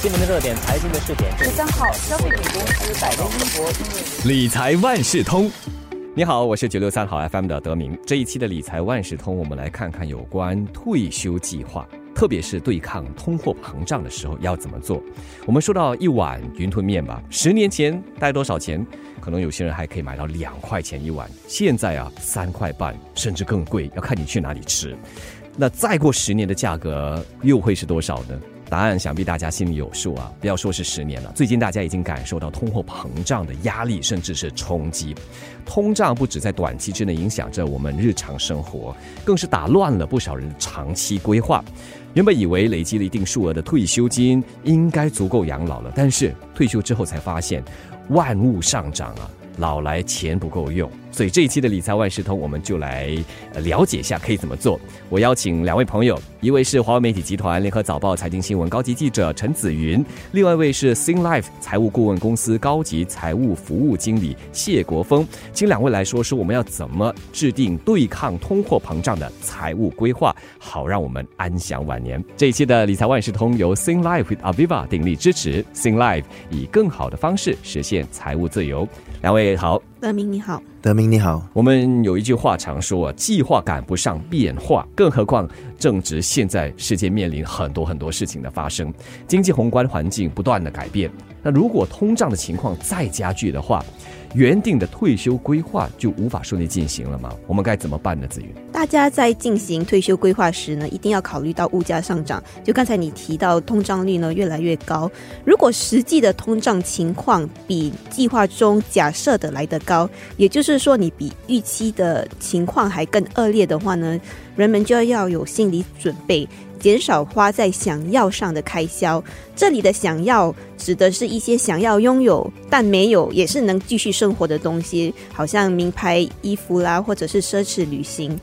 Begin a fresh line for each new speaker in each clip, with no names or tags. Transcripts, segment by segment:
新闻的热点，财经的试点。
十三号，消费品公司百威英博
理财万事通。你好，我是九六三号 FM 的德明。这一期的理财万事通，我们来看看有关退休计划，特别是对抗通货膨胀的时候要怎么做。我们说到一碗云吞面吧，十年前大概多少钱？可能有些人还可以买到两块钱一碗，现在啊三块半，甚至更贵，要看你去哪里吃。那再过十年的价格又会是多少呢？答案想必大家心里有数啊！不要说是十年了，最近大家已经感受到通货膨胀的压力，甚至是冲击。通胀不止在短期之内影响着我们日常生活，更是打乱了不少人长期规划。原本以为累积了一定数额的退休金应该足够养老了，但是退休之后才发现，万物上涨啊！老来钱不够用，所以这一期的理财万事通，我们就来了解一下可以怎么做。我邀请两位朋友，一位是华为媒体集团联合早报财经新闻高级记者陈子云，另外一位是 Sing Life 财务顾问公司高级财务服务经理谢国峰，请两位来说说我们要怎么制定对抗通货膨胀的财务规划，好让我们安享晚年。这一期的理财万事通由 Sing Life with Aviva 鼎力支持，Sing Life 以更好的方式实现财务自由。两位好，
德明你好，
德明你好。
我们有一句话常说啊，计划赶不上变化，更何况正值现在世界面临很多很多事情的发生，经济宏观环境不断的改变。那如果通胀的情况再加剧的话，原定的退休规划就无法顺利进行了吗？我们该怎么办呢？子云，
大家在进行退休规划时呢，一定要考虑到物价上涨。就刚才你提到通胀率呢越来越高，如果实际的通胀情况比计划中假设的来得高，也就是说你比预期的情况还更恶劣的话呢，人们就要有心理准备。减少花在想要上的开销，这里的想要指的是一些想要拥有但没有，也是能继续生活的东西，好像名牌衣服啦，或者是奢侈旅行。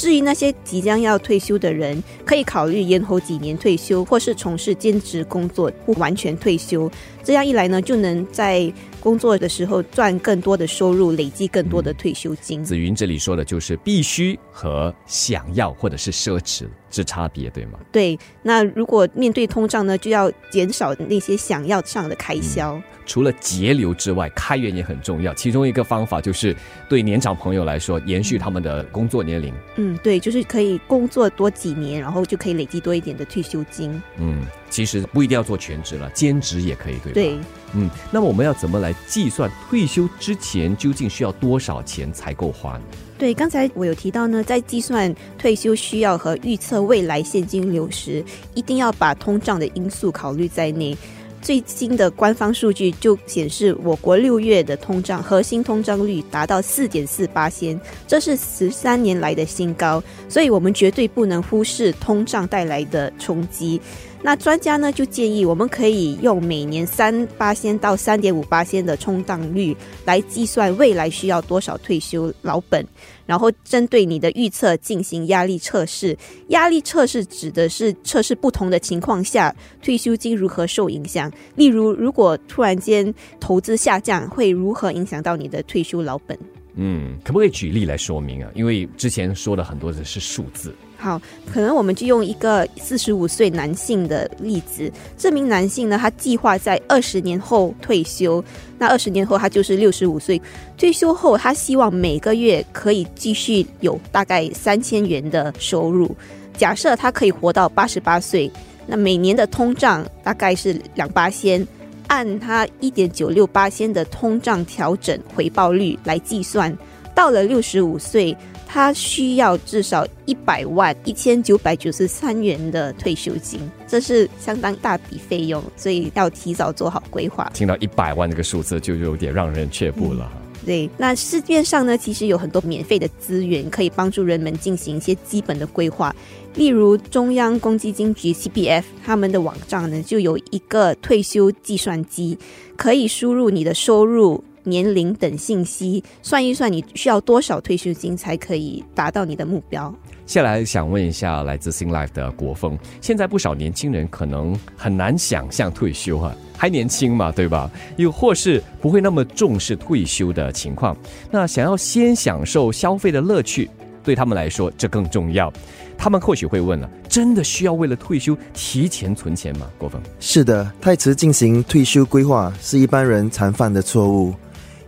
至于那些即将要退休的人，可以考虑延后几年退休，或是从事兼职工作，不完全退休。这样一来呢，就能在工作的时候赚更多的收入，累积更多的退休金。
紫云这里说的就是必须和想要或者是奢侈之差别，对吗？
对。那如果面对通胀呢，就要减少那些想要上的开销。
除了节流之外，开源也很重要。其中一个方法就是对年长朋友来说，延续他们的工作年龄。
嗯，对，就是可以工作多几年，然后就可以累积多一点的退休金。
嗯。其实不一定要做全职了，兼职也可以，对吧？
对，
嗯，那么我们要怎么来计算退休之前究竟需要多少钱才够花呢？
对，刚才我有提到呢，在计算退休需要和预测未来现金流时，一定要把通胀的因素考虑在内。最新的官方数据就显示，我国六月的通胀核心通胀率达到四点四八仙，这是十三年来的新高。所以，我们绝对不能忽视通胀带来的冲击。那专家呢就建议，我们可以用每年三八仙到三点五八仙的冲荡率来计算未来需要多少退休老本，然后针对你的预测进行压力测试。压力测试指的是测试不同的情况下退休金如何受影响。例如，如果突然间投资下降，会如何影响到你的退休老本？
嗯，可不可以举例来说明啊？因为之前说的很多的是数字。
好，可能我们就用一个四十五岁男性的例子。这名男性呢，他计划在二十年后退休。那二十年后，他就是六十五岁。退休后，他希望每个月可以继续有大概三千元的收入。假设他可以活到八十八岁，那每年的通胀大概是两八仙，按他一点九六八仙的通胀调整回报率来计算，到了六十五岁。他需要至少一百万一千九百九十三元的退休金，这是相当大笔费用，所以要提早做好规划。
听到一百万这个数字，就有点让人却步了。
对，那市面上呢，其实有很多免费的资源，可以帮助人们进行一些基本的规划。例如中央公积金局 （CPF） 他们的网站呢，就有一个退休计算机，可以输入你的收入。年龄等信息，算一算你需要多少退休金才可以达到你的目标。
下来想问一下来自新 life 的国风，现在不少年轻人可能很难想象退休啊，还年轻嘛，对吧？又或是不会那么重视退休的情况，那想要先享受消费的乐趣，对他们来说这更重要。他们或许会问了：真的需要为了退休提前存钱吗？国风，
是的，太迟进行退休规划是一般人常犯的错误，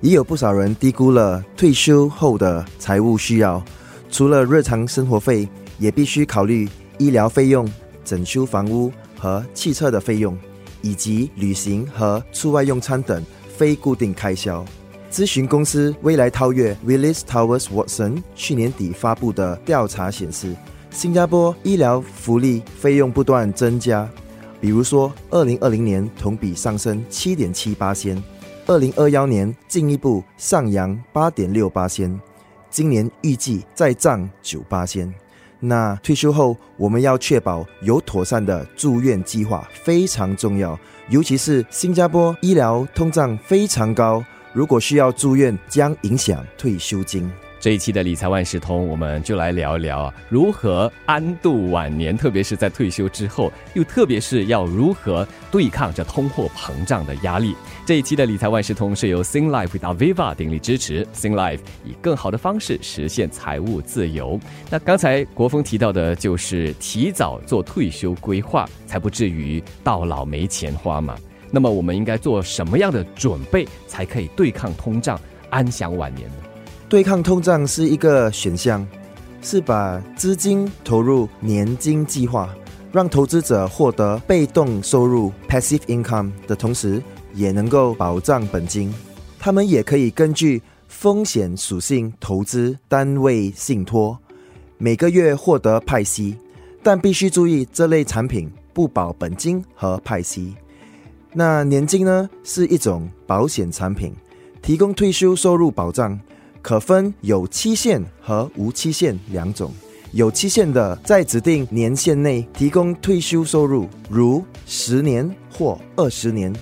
也有不少人低估了退休后的财务需要。除了日常生活费，也必须考虑医疗费用、整修房屋和汽车的费用，以及旅行和出外用餐等非固定开销。咨询公司未来超越 Willis Towers Watson 去年底发布的调查显示。新加坡医疗福利费用不断增加，比如说，二零二零年同比上升七点七八仙，二零二幺年进一步上扬八点六八仙，今年预计再涨九八仙。那退休后，我们要确保有妥善的住院计划非常重要，尤其是新加坡医疗通胀非常高，如果需要住院，将影响退休金。
这一期的理财万事通，我们就来聊一聊啊，如何安度晚年，特别是在退休之后，又特别是要如何对抗这通货膨胀的压力。这一期的理财万事通是由 Sing Life with Aviva 鼎力支持，Sing Life 以更好的方式实现财务自由。那刚才国峰提到的就是提早做退休规划，才不至于到老没钱花嘛。那么我们应该做什么样的准备，才可以对抗通胀，安享晚年呢？
对抗通胀是一个选项，是把资金投入年金计划，让投资者获得被动收入 （passive income） 的同时，也能够保障本金。他们也可以根据风险属性投资单位信托，每个月获得派息，但必须注意这类产品不保本金和派息。那年金呢，是一种保险产品，提供退休收入保障。可分有期限和无期限两种。有期限的，在指定年限内提供退休收入，如十年或二十年；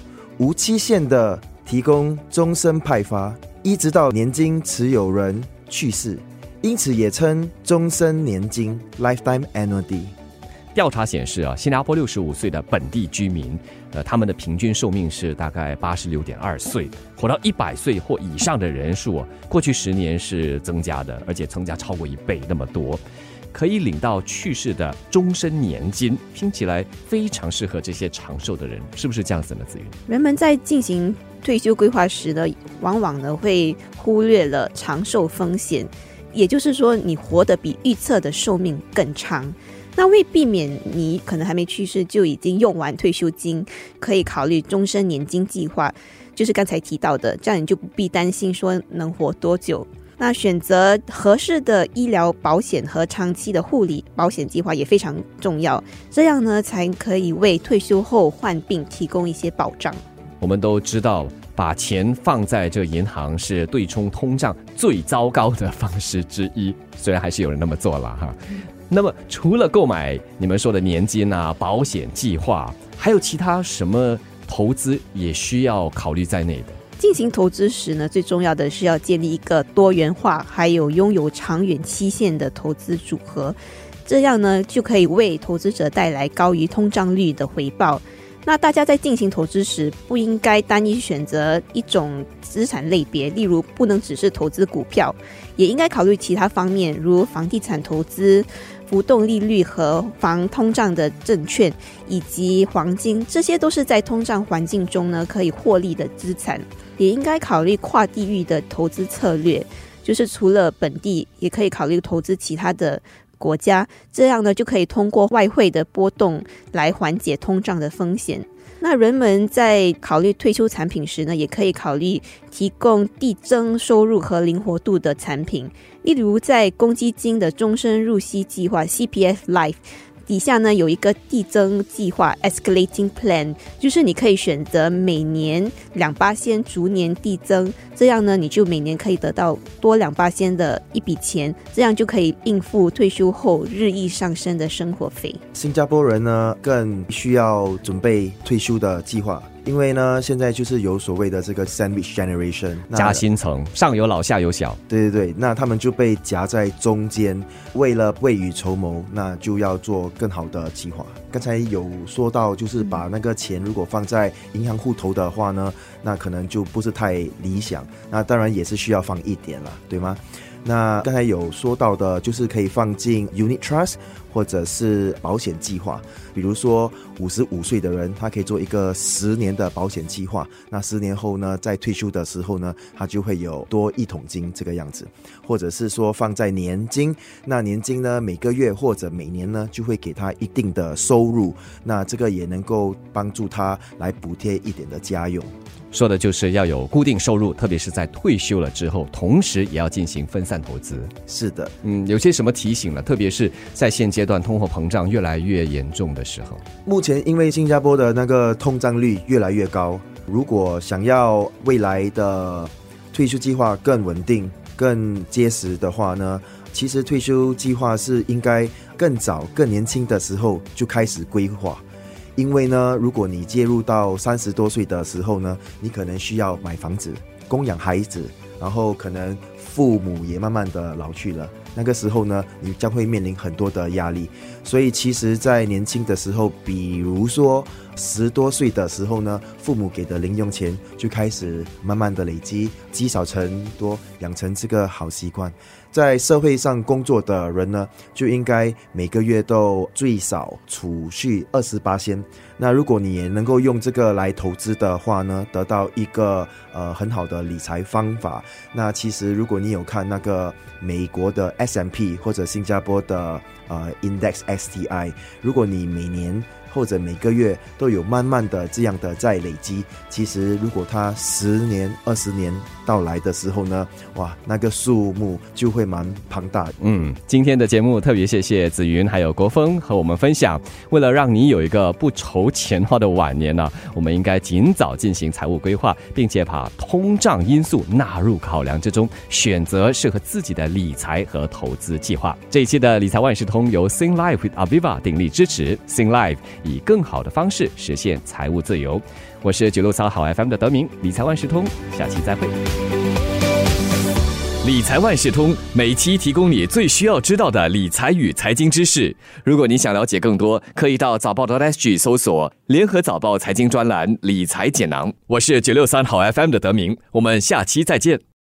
无期限的，提供终身派发，一直到年金持有人去世，因此也称终身年金 （lifetime annuity）。
调查显示啊，新加坡六十五岁的本地居民，呃，他们的平均寿命是大概八十六点二岁，活到一百岁或以上的人数，过去十年是增加的，而且增加超过一倍那么多，可以领到去世的终身年金，听起来非常适合这些长寿的人，是不是这样子呢？子云，
人们在进行退休规划时呢，往往呢会忽略了长寿风险，也就是说，你活得比预测的寿命更长。那为避免你可能还没去世就已经用完退休金，可以考虑终身年金计划，就是刚才提到的，这样你就不必担心说能活多久。那选择合适的医疗保险和长期的护理保险计划也非常重要，这样呢才可以为退休后患病提供一些保障。
我们都知道，把钱放在这银行是对冲通胀最糟糕的方式之一，虽然还是有人那么做了哈。那么，除了购买你们说的年金啊、保险计划，还有其他什么投资也需要考虑在内的？
进行投资时呢，最重要的是要建立一个多元化，还有拥有长远期限的投资组合，这样呢就可以为投资者带来高于通胀率的回报。那大家在进行投资时，不应该单一选择一种资产类别，例如不能只是投资股票，也应该考虑其他方面，如房地产投资。浮动利率和防通胀的证券，以及黄金，这些都是在通胀环境中呢可以获利的资产。也应该考虑跨地域的投资策略，就是除了本地，也可以考虑投资其他的国家，这样呢就可以通过外汇的波动来缓解通胀的风险。那人们在考虑退休产品时呢，也可以考虑提供递增收入和灵活度的产品，例如在公积金的终身入息计划 （CPF Life）。底下呢有一个递增计划 （escalating plan），就是你可以选择每年两八仙逐年递增，这样呢你就每年可以得到多两八仙的一笔钱，这样就可以应付退休后日益上升的生活费。
新加坡人呢更需要准备退休的计划。因为呢，现在就是有所谓的这个 sandwich generation，
夹心层，上有老下有小。
对对对，那他们就被夹在中间，为了未雨绸缪，那就要做更好的计划。刚才有说到，就是把那个钱如果放在银行户头的话呢，那可能就不是太理想。那当然也是需要放一点了，对吗？那刚才有说到的，就是可以放进 Unit Trust 或者是保险计划。比如说五十五岁的人，他可以做一个十年的保险计划。那十年后呢，在退休的时候呢，他就会有多一桶金这个样子。或者是说放在年金，那年金呢，每个月或者每年呢，就会给他一定的收入。那这个也能够帮助他来补贴一点的家用。
说的就是要有固定收入，特别是在退休了之后，同时也要进行分散投资。
是的，
嗯，有些什么提醒呢？特别是在现阶阶段通货膨胀越来越严重的时候，
目前因为新加坡的那个通胀率越来越高，如果想要未来的退休计划更稳定、更结实的话呢，其实退休计划是应该更早、更年轻的时候就开始规划。因为呢，如果你介入到三十多岁的时候呢，你可能需要买房子、供养孩子，然后可能父母也慢慢的老去了。那个时候呢，你将会面临很多的压力。所以，其实，在年轻的时候，比如说十多岁的时候呢，父母给的零用钱就开始慢慢的累积，积少成多，养成这个好习惯。在社会上工作的人呢，就应该每个月都最少储蓄二十八千。那如果你也能够用这个来投资的话呢，得到一个呃很好的理财方法。那其实如果你有看那个美国的 S M P 或者新加坡的呃 Index S T I，如果你每年或者每个月都有慢慢的这样的在累积，其实如果它十年、二十年到来的时候呢，哇，那个数目就会蛮庞大。
嗯，今天的节目特别谢谢紫云还有国峰和我们分享，为了让你有一个不愁钱花的晚年呢，我们应该尽早进行财务规划，并且把通胀因素纳入考量之中，选择适合自己的理财和投资计划。这一期的理财万事通由 Sing Life with Aviva 鼎力支持，Sing Life。以更好的方式实现财务自由。我是九六三好 FM 的德明，理财万事通，下期再会。理财万事通每期提供你最需要知道的理财与财经知识。如果你想了解更多，可以到早报的 SG 搜索联合早报财经专栏理财简囊。我是九六三好 FM 的德明，我们下期再见。